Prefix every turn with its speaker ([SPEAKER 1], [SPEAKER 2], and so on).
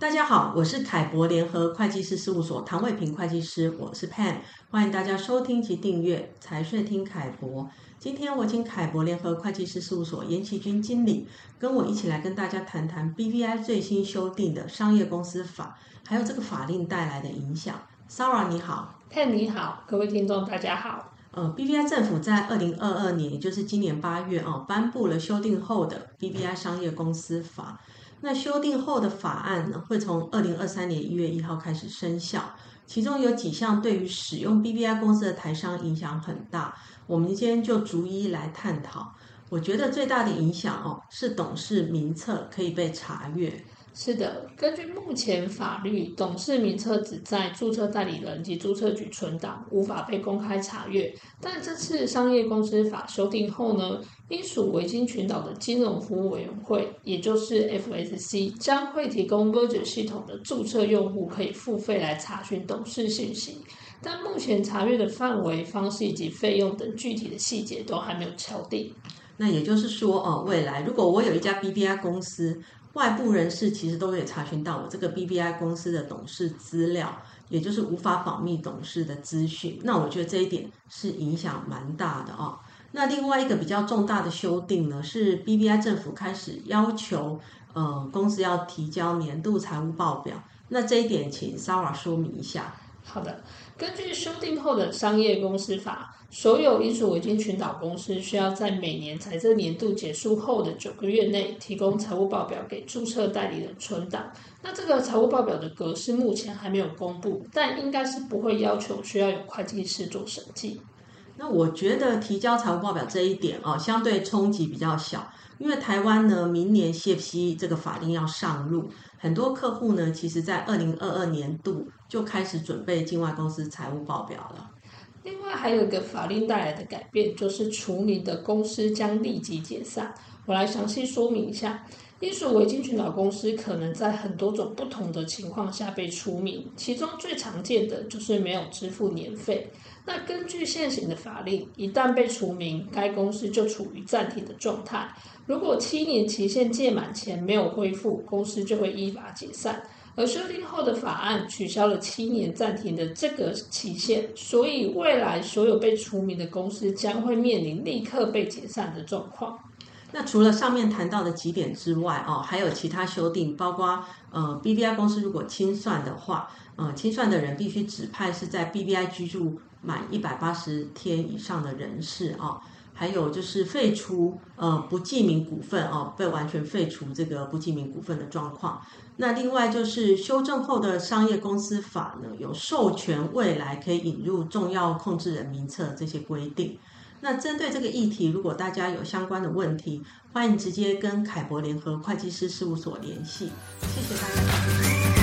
[SPEAKER 1] 大家好，我是凯博联合会计师事务所唐伟平会计师，我是 Pan，欢迎大家收听及订阅财税听凯博。今天我请凯博联合会计师事务所严其军经理跟我一起来跟大家谈谈 BVI 最新修订的商业公司法，还有这个法令带来的影响。Sarah 你好
[SPEAKER 2] ，Pan 你好，各位听众大家好。
[SPEAKER 1] 呃，BVI 政府在二零二二年，也就是今年八月哦，颁布了修订后的 BVI 商业公司法。那修订后的法案呢，会从二零二三年一月一号开始生效。其中有几项对于使用 BBI 公司的台商影响很大，我们今天就逐一来探讨。我觉得最大的影响哦，是董事名册可以被查阅。
[SPEAKER 2] 是的，根据目前法律，董事名册只在注册代理人及注册局存档，无法被公开查阅。但这次商业公司法修订后呢，英属维京群岛的金融服务委员会，也就是 FSC，将会提供 Verge 系统的注册用户可以付费来查询董事信息。但目前查阅的范围、方式以及费用等具体的细节都还没有敲定。
[SPEAKER 1] 那也就是说，哦，未来如果我有一家 BBI 公司，外部人士其实都可以查询到我这个 BBI 公司的董事资料，也就是无法保密董事的资讯。那我觉得这一点是影响蛮大的哦。那另外一个比较重大的修订呢，是 BBI 政府开始要求呃公司要提交年度财务报表。那这一点，请 Sara 说明一下。
[SPEAKER 2] 好的，根据修订后的商业公司法，所有英属维京群岛公司需要在每年财政年度结束后的九个月内提供财务报表给注册代理人存档。那这个财务报表的格式目前还没有公布，但应该是不会要求需要有会计师做审计。
[SPEAKER 1] 那我觉得提交财务报表这一点哦，相对冲击比较小。因为台湾呢，明年 CFC 这个法令要上路，很多客户呢，其实在二零二二年度就开始准备境外公司财务报表了。
[SPEAKER 2] 另外还有一个法令带来的改变，就是除名的公司将立即解散。我来详细说明一下。因属维京群岛公司可能在很多种不同的情况下被除名，其中最常见的就是没有支付年费。那根据现行的法令，一旦被除名，该公司就处于暂停的状态。如果七年期限届满前没有恢复，公司就会依法解散。而修订后的法案取消了七年暂停的这个期限，所以未来所有被除名的公司将会面临立刻被解散的状况。
[SPEAKER 1] 那除了上面谈到的几点之外，哦，还有其他修订，包括呃，BBI 公司如果清算的话，呃，清算的人必须指派是在 BBI 居住满一百八十天以上的人士，哦，还有就是废除呃不记名股份哦，被完全废除这个不记名股份的状况。那另外就是修正后的商业公司法呢，有授权未来可以引入重要控制人名册这些规定。那针对这个议题，如果大家有相关的问题，欢迎直接跟凯博联合会计师事务所联系。谢谢大家。